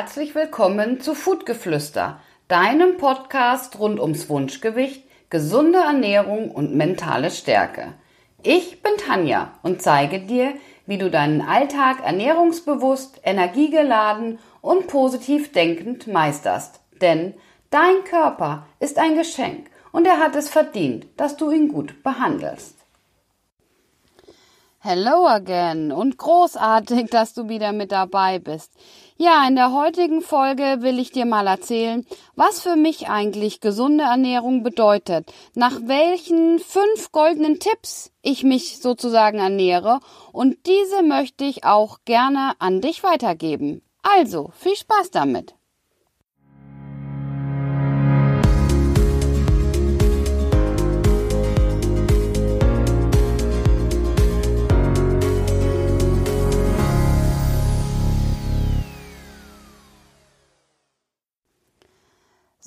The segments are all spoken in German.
herzlich willkommen zu Foodgeflüster, deinem Podcast rund ums Wunschgewicht, gesunde Ernährung und mentale Stärke. Ich bin Tanja und zeige dir, wie du deinen Alltag ernährungsbewusst, energiegeladen und positiv denkend meisterst. Denn dein Körper ist ein Geschenk und er hat es verdient, dass du ihn gut behandelst. Hello again und großartig, dass du wieder mit dabei bist. Ja, in der heutigen Folge will ich dir mal erzählen, was für mich eigentlich gesunde Ernährung bedeutet, nach welchen fünf goldenen Tipps ich mich sozusagen ernähre und diese möchte ich auch gerne an dich weitergeben. Also, viel Spaß damit!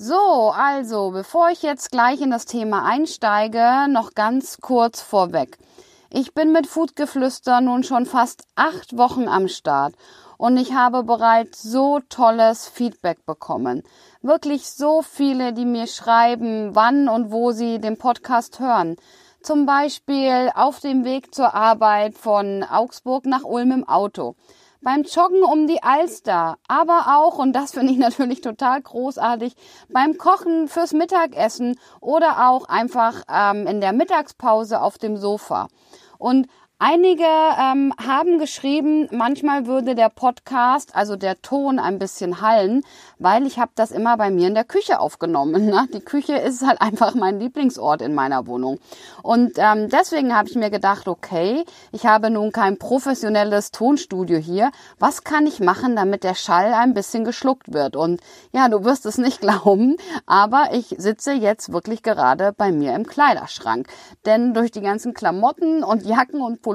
So, also, bevor ich jetzt gleich in das Thema einsteige, noch ganz kurz vorweg. Ich bin mit Foodgeflüster nun schon fast acht Wochen am Start und ich habe bereits so tolles Feedback bekommen. Wirklich so viele, die mir schreiben, wann und wo sie den Podcast hören. Zum Beispiel auf dem Weg zur Arbeit von Augsburg nach Ulm im Auto beim Joggen um die Alster, aber auch, und das finde ich natürlich total großartig, beim Kochen fürs Mittagessen oder auch einfach ähm, in der Mittagspause auf dem Sofa. Und Einige ähm, haben geschrieben, manchmal würde der Podcast, also der Ton, ein bisschen hallen, weil ich habe das immer bei mir in der Küche aufgenommen. Ne? Die Küche ist halt einfach mein Lieblingsort in meiner Wohnung. Und ähm, deswegen habe ich mir gedacht, okay, ich habe nun kein professionelles Tonstudio hier. Was kann ich machen, damit der Schall ein bisschen geschluckt wird? Und ja, du wirst es nicht glauben, aber ich sitze jetzt wirklich gerade bei mir im Kleiderschrank. Denn durch die ganzen Klamotten und Jacken und Pullover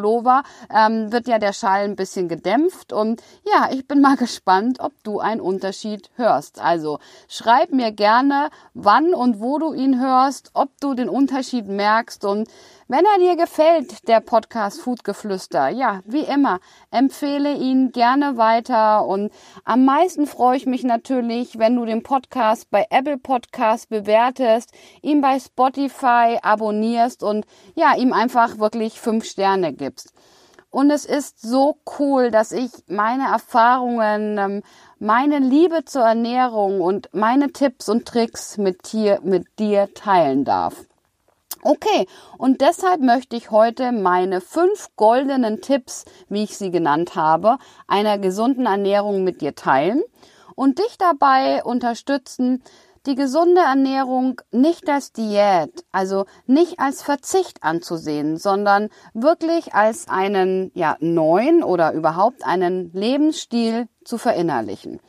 ähm, wird ja der Schall ein bisschen gedämpft. Und ja, ich bin mal gespannt, ob du einen Unterschied hörst. Also schreib mir gerne, wann und wo du ihn hörst, ob du den Unterschied merkst und wenn er dir gefällt, der Podcast Foodgeflüster, ja, wie immer, empfehle ihn gerne weiter und am meisten freue ich mich natürlich, wenn du den Podcast bei Apple Podcast bewertest, ihn bei Spotify abonnierst und ja, ihm einfach wirklich fünf Sterne gibst. Und es ist so cool, dass ich meine Erfahrungen, ähm, meine Liebe zur Ernährung und meine Tipps und Tricks mit dir, mit dir teilen darf. Okay, und deshalb möchte ich heute meine fünf goldenen Tipps, wie ich sie genannt habe, einer gesunden Ernährung mit dir teilen und dich dabei unterstützen, die gesunde Ernährung nicht als Diät, also nicht als Verzicht anzusehen, sondern wirklich als einen ja, neuen oder überhaupt einen Lebensstil zu verinnerlichen.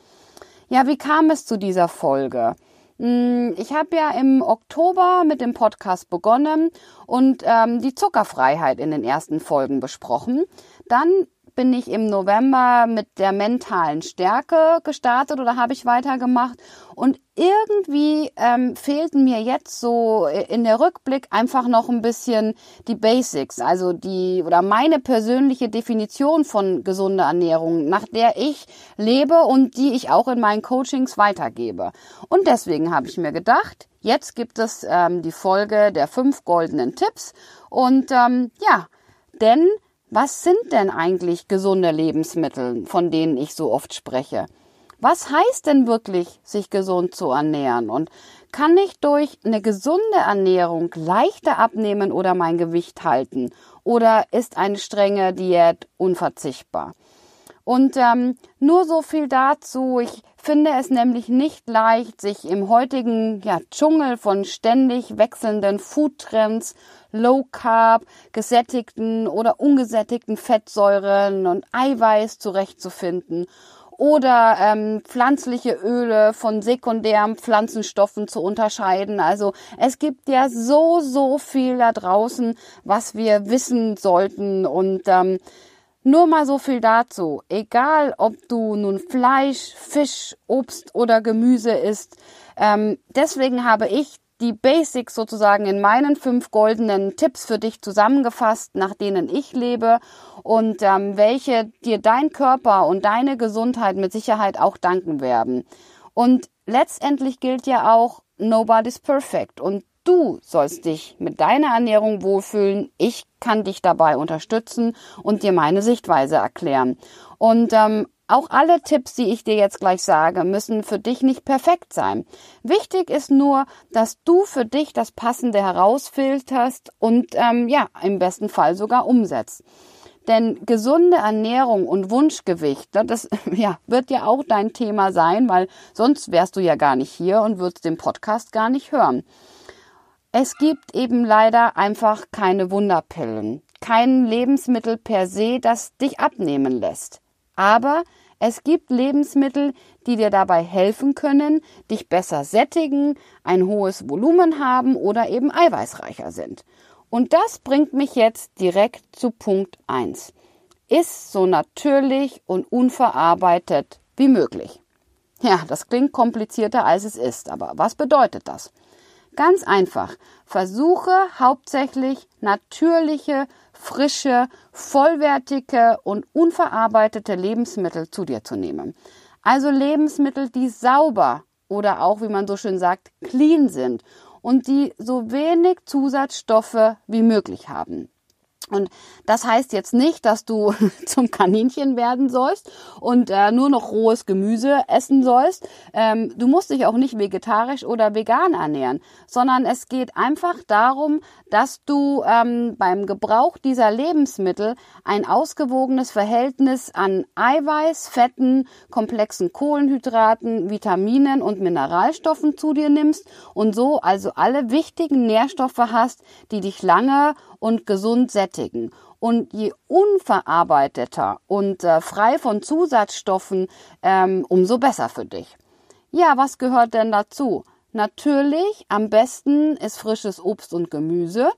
Ja, wie kam es zu dieser Folge? Hm, ich habe ja im Oktober mit dem Podcast begonnen und ähm, die Zuckerfreiheit in den ersten Folgen besprochen. Dann bin ich im November mit der mentalen Stärke gestartet oder habe ich weitergemacht. Und irgendwie ähm, fehlten mir jetzt so in der Rückblick einfach noch ein bisschen die Basics, also die oder meine persönliche Definition von gesunder Ernährung, nach der ich lebe und die ich auch in meinen Coachings weitergebe. Und deswegen habe ich mir gedacht, jetzt gibt es ähm, die Folge der fünf goldenen Tipps und ähm, ja, denn was sind denn eigentlich gesunde Lebensmittel, von denen ich so oft spreche? Was heißt denn wirklich, sich gesund zu ernähren? Und kann ich durch eine gesunde Ernährung leichter abnehmen oder mein Gewicht halten? Oder ist eine strenge Diät unverzichtbar? Und ähm, nur so viel dazu. Ich finde es nämlich nicht leicht, sich im heutigen ja, Dschungel von ständig wechselnden Foodtrends, Low Carb, gesättigten oder ungesättigten Fettsäuren und Eiweiß zurechtzufinden oder ähm, pflanzliche Öle von sekundären Pflanzenstoffen zu unterscheiden. Also es gibt ja so, so viel da draußen, was wir wissen sollten und ähm, nur mal so viel dazu. Egal, ob du nun Fleisch, Fisch, Obst oder Gemüse isst. Ähm, deswegen habe ich die Basics sozusagen in meinen fünf goldenen Tipps für dich zusammengefasst, nach denen ich lebe und ähm, welche dir dein Körper und deine Gesundheit mit Sicherheit auch danken werden. Und letztendlich gilt ja auch, nobody's perfect. Und du sollst dich mit deiner Ernährung wohlfühlen. Ich kann dich dabei unterstützen und dir meine Sichtweise erklären. Und ähm, auch alle Tipps, die ich dir jetzt gleich sage, müssen für dich nicht perfekt sein. Wichtig ist nur, dass du für dich das Passende herausfilterst und ähm, ja, im besten Fall sogar umsetzt. Denn gesunde Ernährung und Wunschgewicht, ne, das ja, wird ja auch dein Thema sein, weil sonst wärst du ja gar nicht hier und würdest den Podcast gar nicht hören. Es gibt eben leider einfach keine Wunderpillen, kein Lebensmittel per se, das dich abnehmen lässt. Aber es gibt Lebensmittel, die dir dabei helfen können, dich besser sättigen, ein hohes Volumen haben oder eben eiweißreicher sind. Und das bringt mich jetzt direkt zu Punkt 1. Ist so natürlich und unverarbeitet wie möglich. Ja, das klingt komplizierter als es ist, aber was bedeutet das? Ganz einfach. Versuche hauptsächlich natürliche, frische, vollwertige und unverarbeitete Lebensmittel zu dir zu nehmen. Also Lebensmittel, die sauber oder auch, wie man so schön sagt, clean sind und die so wenig Zusatzstoffe wie möglich haben. Und das heißt jetzt nicht, dass du zum Kaninchen werden sollst und äh, nur noch rohes Gemüse essen sollst. Ähm, du musst dich auch nicht vegetarisch oder vegan ernähren, sondern es geht einfach darum, dass du ähm, beim Gebrauch dieser Lebensmittel ein ausgewogenes Verhältnis an Eiweiß, Fetten, komplexen Kohlenhydraten, Vitaminen und Mineralstoffen zu dir nimmst und so also alle wichtigen Nährstoffe hast, die dich lange und gesund sättigen. Und je unverarbeiteter und äh, frei von Zusatzstoffen, ähm, umso besser für dich. Ja, was gehört denn dazu? Natürlich, am besten ist frisches Obst und Gemüse.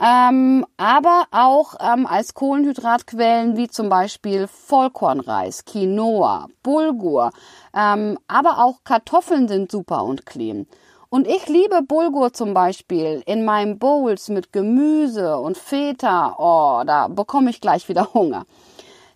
Ähm, aber auch ähm, als Kohlenhydratquellen wie zum Beispiel Vollkornreis, Quinoa, Bulgur, ähm, aber auch Kartoffeln sind super und clean. Und ich liebe Bulgur zum Beispiel in meinen Bowls mit Gemüse und Feta. Oh, da bekomme ich gleich wieder Hunger.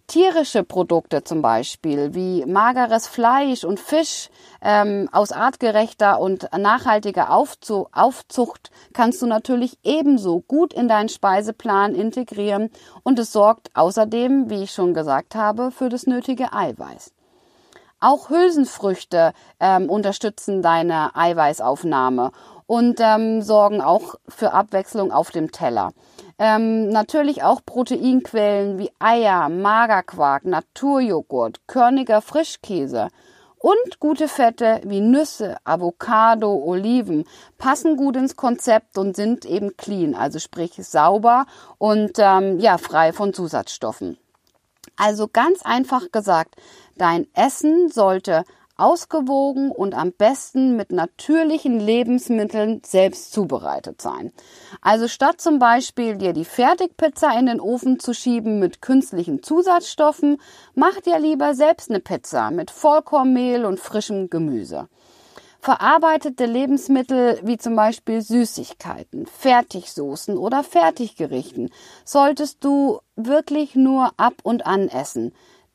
Tierische Produkte zum Beispiel wie mageres Fleisch und Fisch ähm, aus artgerechter und nachhaltiger Aufzu Aufzucht kannst du natürlich ebenso gut in deinen Speiseplan integrieren und es sorgt außerdem, wie ich schon gesagt habe, für das nötige Eiweiß. Auch Hülsenfrüchte ähm, unterstützen deine Eiweißaufnahme und ähm, sorgen auch für Abwechslung auf dem Teller. Ähm, natürlich auch Proteinquellen wie Eier, Magerquark, Naturjoghurt, körniger Frischkäse und gute Fette wie Nüsse, Avocado, Oliven passen gut ins Konzept und sind eben clean, also sprich sauber und ähm, ja frei von Zusatzstoffen. Also ganz einfach gesagt, dein Essen sollte ausgewogen und am besten mit natürlichen Lebensmitteln selbst zubereitet sein. Also statt zum Beispiel dir die Fertigpizza in den Ofen zu schieben mit künstlichen Zusatzstoffen, mach dir lieber selbst eine Pizza mit Vollkornmehl und frischem Gemüse. Verarbeitete Lebensmittel wie zum Beispiel Süßigkeiten, Fertigsoßen oder Fertiggerichten solltest du wirklich nur ab und an essen,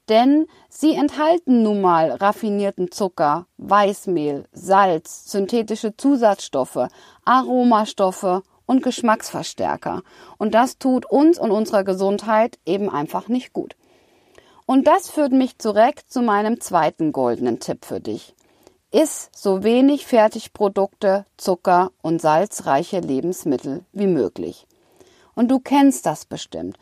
denn sie enthalten nun mal raffinierten Zucker, Weißmehl, Salz, synthetische Zusatzstoffe, Aromastoffe und Geschmacksverstärker. Und das tut uns und unserer Gesundheit eben einfach nicht gut. Und das führt mich direkt zu meinem zweiten goldenen Tipp für dich. Iss so wenig Fertigprodukte, Zucker und salzreiche Lebensmittel wie möglich. Und du kennst das bestimmt.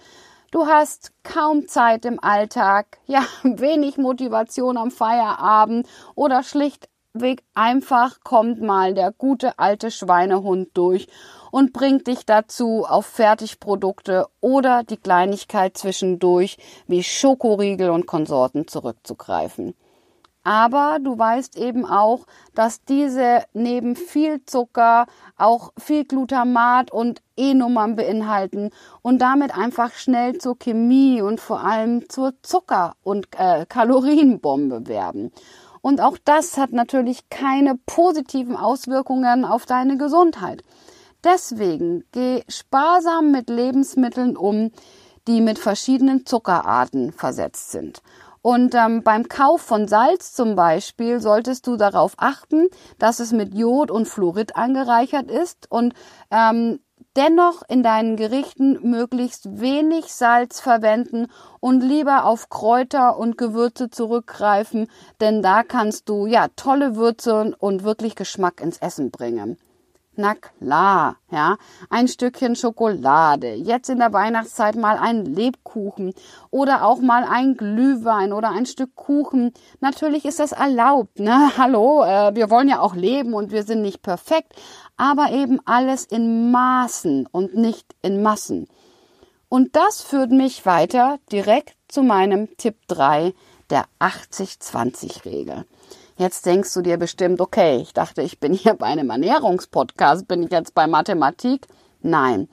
Du hast kaum Zeit im Alltag, ja, wenig Motivation am Feierabend oder schlichtweg einfach kommt mal der gute alte Schweinehund durch und bringt dich dazu, auf Fertigprodukte oder die Kleinigkeit zwischendurch wie Schokoriegel und Konsorten zurückzugreifen. Aber du weißt eben auch, dass diese neben viel Zucker auch viel Glutamat und E-Nummern beinhalten und damit einfach schnell zur Chemie und vor allem zur Zucker- und äh, Kalorienbombe werden. Und auch das hat natürlich keine positiven Auswirkungen auf deine Gesundheit. Deswegen geh sparsam mit Lebensmitteln um, die mit verschiedenen Zuckerarten versetzt sind. Und ähm, beim Kauf von Salz zum Beispiel solltest du darauf achten, dass es mit Jod und Fluorid angereichert ist und ähm, dennoch in deinen Gerichten möglichst wenig Salz verwenden und lieber auf Kräuter und Gewürze zurückgreifen, denn da kannst du ja tolle Würze und wirklich Geschmack ins Essen bringen. Na klar, ja, ein Stückchen Schokolade, jetzt in der Weihnachtszeit mal ein Lebkuchen oder auch mal ein Glühwein oder ein Stück Kuchen. Natürlich ist das erlaubt, ne? Hallo, äh, wir wollen ja auch leben und wir sind nicht perfekt, aber eben alles in Maßen und nicht in Massen. Und das führt mich weiter direkt zu meinem Tipp 3 der 80-20-Regel. Jetzt denkst du dir bestimmt, okay, ich dachte, ich bin hier bei einem Ernährungspodcast, bin ich jetzt bei Mathematik? Nein.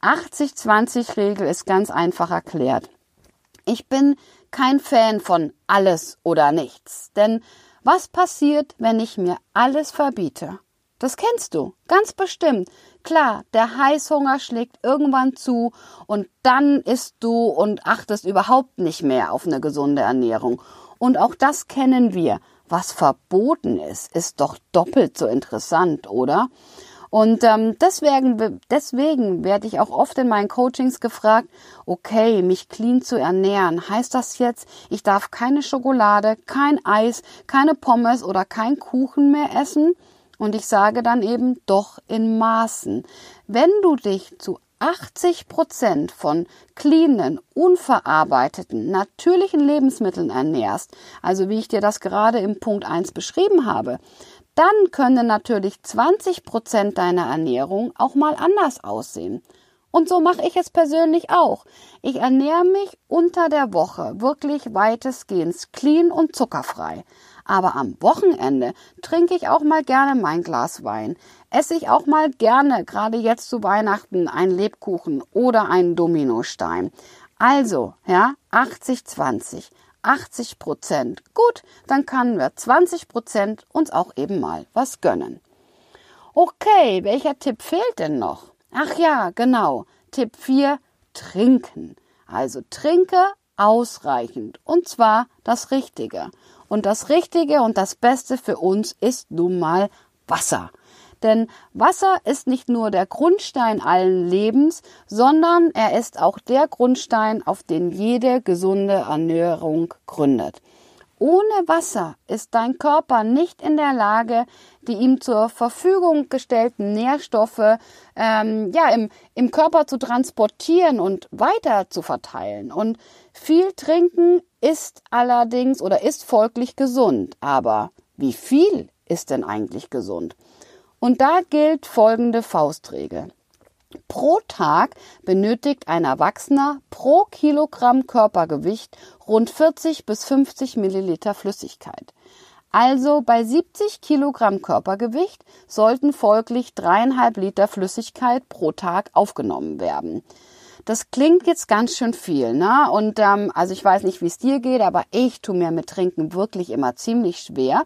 80-20-Regel ist ganz einfach erklärt. Ich bin kein Fan von alles oder nichts. Denn was passiert, wenn ich mir alles verbiete? Das kennst du, ganz bestimmt. Klar, der Heißhunger schlägt irgendwann zu und dann isst du und achtest überhaupt nicht mehr auf eine gesunde Ernährung. Und auch das kennen wir was verboten ist, ist doch doppelt so interessant, oder? Und ähm, deswegen, deswegen werde ich auch oft in meinen Coachings gefragt, okay, mich clean zu ernähren, heißt das jetzt, ich darf keine Schokolade, kein Eis, keine Pommes oder kein Kuchen mehr essen? Und ich sage dann eben doch in Maßen. Wenn du dich zu 80 Prozent von cleanen, unverarbeiteten, natürlichen Lebensmitteln ernährst, also wie ich dir das gerade im Punkt 1 beschrieben habe, dann können natürlich 20 Prozent deiner Ernährung auch mal anders aussehen. Und so mache ich es persönlich auch. Ich ernähre mich unter der Woche wirklich weitestgehend clean und zuckerfrei. Aber am Wochenende trinke ich auch mal gerne mein Glas Wein. Esse ich auch mal gerne, gerade jetzt zu Weihnachten, einen Lebkuchen oder einen Dominostein. Also, ja, 80-20. 80 Prozent. Gut, dann können wir 20 Prozent uns auch eben mal was gönnen. Okay, welcher Tipp fehlt denn noch? Ach ja, genau. Tipp 4, trinken. Also trinke ausreichend. Und zwar das Richtige. Und das Richtige und das Beste für uns ist nun mal Wasser. Denn Wasser ist nicht nur der Grundstein allen Lebens, sondern er ist auch der Grundstein, auf den jede gesunde Ernährung gründet. Ohne Wasser ist dein Körper nicht in der Lage, die ihm zur Verfügung gestellten Nährstoffe ähm, ja, im, im Körper zu transportieren und weiter zu verteilen. Und viel trinken ist allerdings oder ist folglich gesund. Aber wie viel ist denn eigentlich gesund? Und da gilt folgende Faustregel. Pro Tag benötigt ein Erwachsener pro Kilogramm Körpergewicht rund 40 bis 50 Milliliter Flüssigkeit. Also bei 70 Kilogramm Körpergewicht sollten folglich dreieinhalb Liter Flüssigkeit pro Tag aufgenommen werden. Das klingt jetzt ganz schön viel, ne? Und ähm, also ich weiß nicht, wie es dir geht, aber ich tue mir mit Trinken wirklich immer ziemlich schwer.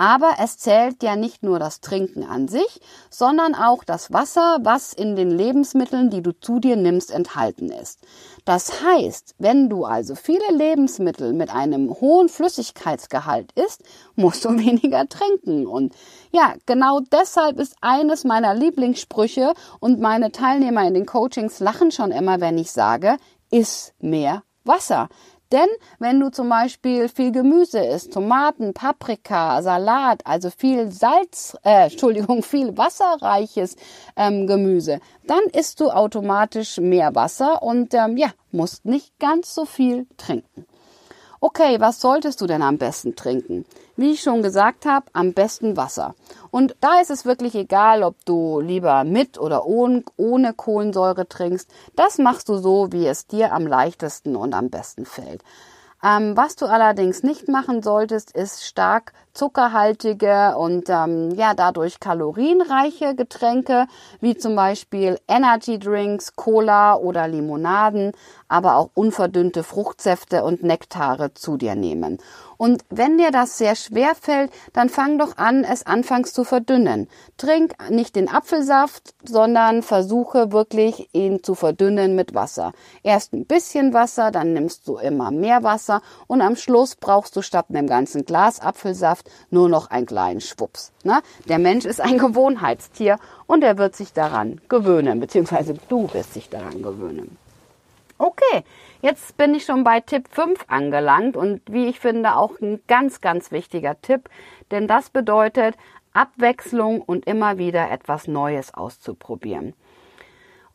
Aber es zählt ja nicht nur das Trinken an sich, sondern auch das Wasser, was in den Lebensmitteln, die du zu dir nimmst, enthalten ist. Das heißt, wenn du also viele Lebensmittel mit einem hohen Flüssigkeitsgehalt isst, musst du weniger trinken. Und ja, genau deshalb ist eines meiner Lieblingssprüche und meine Teilnehmer in den Coachings lachen schon immer, wenn ich sage, iss mehr Wasser. Denn wenn du zum Beispiel viel Gemüse isst, Tomaten, Paprika, Salat, also viel Salz, äh, Entschuldigung, viel wasserreiches ähm, Gemüse, dann isst du automatisch mehr Wasser und ähm, ja, musst nicht ganz so viel trinken. Okay, was solltest du denn am besten trinken? Wie ich schon gesagt habe, am besten Wasser. Und da ist es wirklich egal, ob du lieber mit oder ohne, Kohlensäure trinkst. Das machst du so, wie es dir am leichtesten und am besten fällt. Ähm, was du allerdings nicht machen solltest, ist stark zuckerhaltige und ähm, ja dadurch kalorienreiche Getränke wie zum Beispiel Energy Drinks, Cola oder Limonaden, aber auch unverdünnte Fruchtsäfte und Nektare zu dir nehmen. Und wenn dir das sehr schwer fällt, dann fang doch an, es anfangs zu verdünnen. Trink nicht den Apfelsaft, sondern versuche wirklich ihn zu verdünnen mit Wasser. Erst ein bisschen Wasser, dann nimmst du immer mehr Wasser und am Schluss brauchst du statt einem ganzen Glas Apfelsaft nur noch einen kleinen Schwups. Ne? Der Mensch ist ein Gewohnheitstier und er wird sich daran gewöhnen, beziehungsweise du wirst dich daran gewöhnen. Okay, jetzt bin ich schon bei Tipp 5 angelangt und wie ich finde auch ein ganz, ganz wichtiger Tipp, denn das bedeutet Abwechslung und immer wieder etwas Neues auszuprobieren.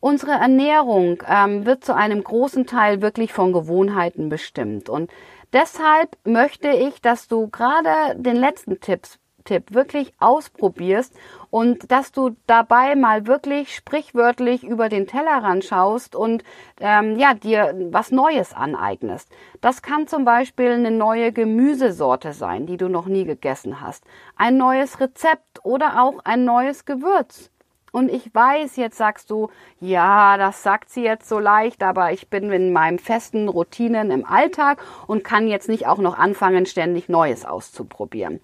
Unsere Ernährung ähm, wird zu einem großen Teil wirklich von Gewohnheiten bestimmt und deshalb möchte ich, dass du gerade den letzten Tipps Tipp wirklich ausprobierst und dass du dabei mal wirklich sprichwörtlich über den Tellerrand schaust und ähm, ja dir was Neues aneignest. Das kann zum Beispiel eine neue Gemüsesorte sein, die du noch nie gegessen hast, ein neues Rezept oder auch ein neues Gewürz. Und ich weiß, jetzt sagst du, ja, das sagt sie jetzt so leicht, aber ich bin in meinem festen Routinen im Alltag und kann jetzt nicht auch noch anfangen, ständig Neues auszuprobieren.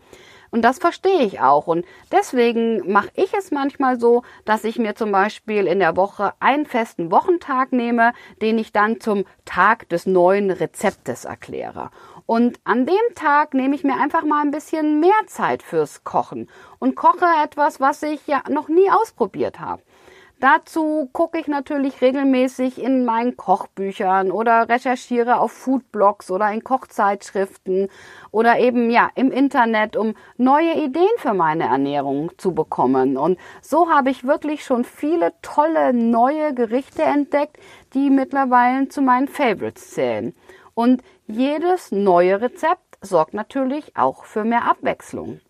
Und das verstehe ich auch. Und deswegen mache ich es manchmal so, dass ich mir zum Beispiel in der Woche einen festen Wochentag nehme, den ich dann zum Tag des neuen Rezeptes erkläre. Und an dem Tag nehme ich mir einfach mal ein bisschen mehr Zeit fürs Kochen und koche etwas, was ich ja noch nie ausprobiert habe. Dazu gucke ich natürlich regelmäßig in meinen Kochbüchern oder recherchiere auf Foodblogs oder in Kochzeitschriften oder eben ja im Internet, um neue Ideen für meine Ernährung zu bekommen. Und so habe ich wirklich schon viele tolle neue Gerichte entdeckt, die mittlerweile zu meinen Favorites zählen. Und jedes neue Rezept sorgt natürlich auch für mehr Abwechslung.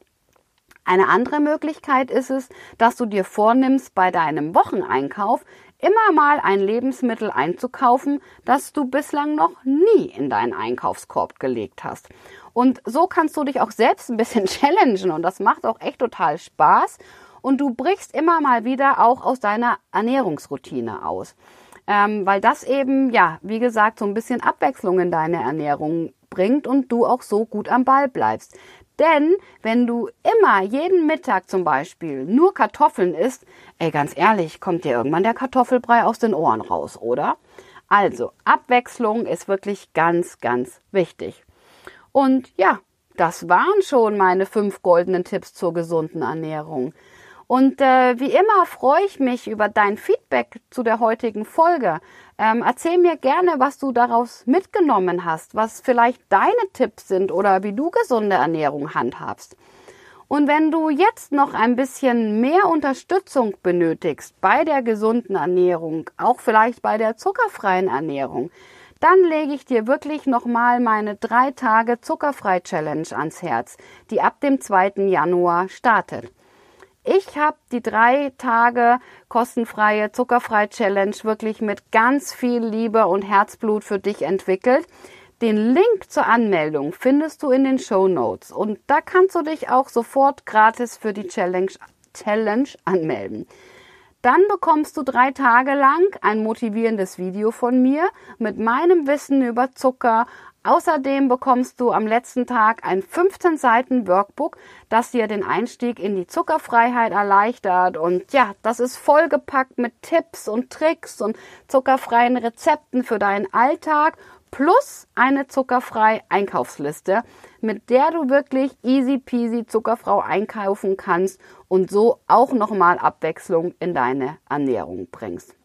Eine andere Möglichkeit ist es, dass du dir vornimmst, bei deinem Wocheneinkauf immer mal ein Lebensmittel einzukaufen, das du bislang noch nie in deinen Einkaufskorb gelegt hast. Und so kannst du dich auch selbst ein bisschen challengen und das macht auch echt total Spaß und du brichst immer mal wieder auch aus deiner Ernährungsroutine aus. Ähm, weil das eben, ja, wie gesagt, so ein bisschen Abwechslung in deine Ernährung bringt und du auch so gut am Ball bleibst. Denn wenn du immer jeden Mittag zum Beispiel nur Kartoffeln isst, ey, ganz ehrlich, kommt dir irgendwann der Kartoffelbrei aus den Ohren raus, oder? Also, Abwechslung ist wirklich ganz, ganz wichtig. Und ja, das waren schon meine fünf goldenen Tipps zur gesunden Ernährung. Und äh, wie immer freue ich mich über dein Feedback zu der heutigen Folge. Ähm, erzähl mir gerne, was du daraus mitgenommen hast, was vielleicht deine Tipps sind oder wie du gesunde Ernährung handhabst. Und wenn du jetzt noch ein bisschen mehr Unterstützung benötigst bei der gesunden Ernährung, auch vielleicht bei der zuckerfreien Ernährung, dann lege ich dir wirklich nochmal meine drei Tage Zuckerfrei Challenge ans Herz, die ab dem 2. Januar startet. Ich habe die drei Tage kostenfreie Zuckerfrei Challenge wirklich mit ganz viel Liebe und Herzblut für dich entwickelt. Den Link zur Anmeldung findest du in den Show Notes und da kannst du dich auch sofort gratis für die Challenge, Challenge anmelden. Dann bekommst du drei Tage lang ein motivierendes Video von mir mit meinem Wissen über Zucker, Außerdem bekommst du am letzten Tag ein 15 Seiten Workbook, das dir den Einstieg in die Zuckerfreiheit erleichtert. Und ja, das ist vollgepackt mit Tipps und Tricks und zuckerfreien Rezepten für deinen Alltag plus eine zuckerfreie Einkaufsliste, mit der du wirklich easy peasy zuckerfrau einkaufen kannst und so auch nochmal Abwechslung in deine Ernährung bringst.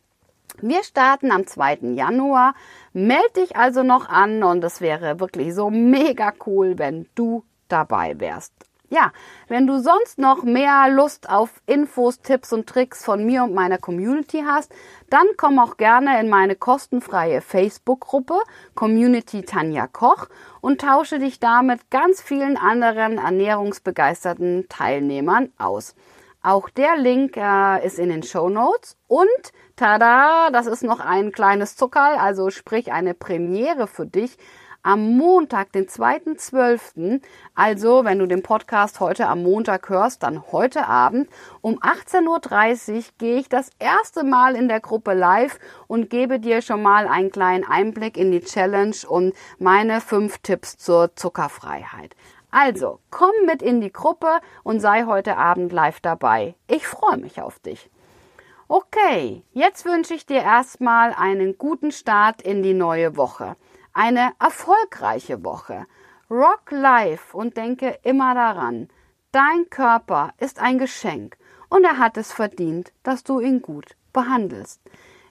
Wir starten am 2. Januar. Meld dich also noch an und es wäre wirklich so mega cool, wenn du dabei wärst. Ja, wenn du sonst noch mehr Lust auf Infos, Tipps und Tricks von mir und meiner Community hast, dann komm auch gerne in meine kostenfreie Facebook-Gruppe Community Tanja Koch und tausche dich da mit ganz vielen anderen ernährungsbegeisterten Teilnehmern aus. Auch der Link äh, ist in den Show Notes und tada, das ist noch ein kleines Zuckerl, also sprich eine Premiere für dich. am Montag, den 2.12., also wenn du den Podcast heute am Montag hörst, dann heute Abend um 18.30 Uhr gehe ich das erste Mal in der Gruppe live und gebe dir schon mal einen kleinen Einblick in die Challenge und meine fünf Tipps zur Zuckerfreiheit. Also, komm mit in die Gruppe und sei heute Abend live dabei. Ich freue mich auf dich. Okay, jetzt wünsche ich dir erstmal einen guten Start in die neue Woche eine erfolgreiche Woche. Rock life und denke immer daran, dein Körper ist ein Geschenk und er hat es verdient, dass du ihn gut behandelst.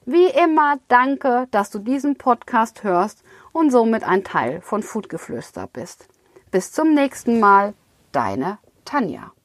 Wie immer, danke, dass du diesen Podcast hörst und somit ein Teil von Foodgeflüster bist. Bis zum nächsten Mal, deine Tanja.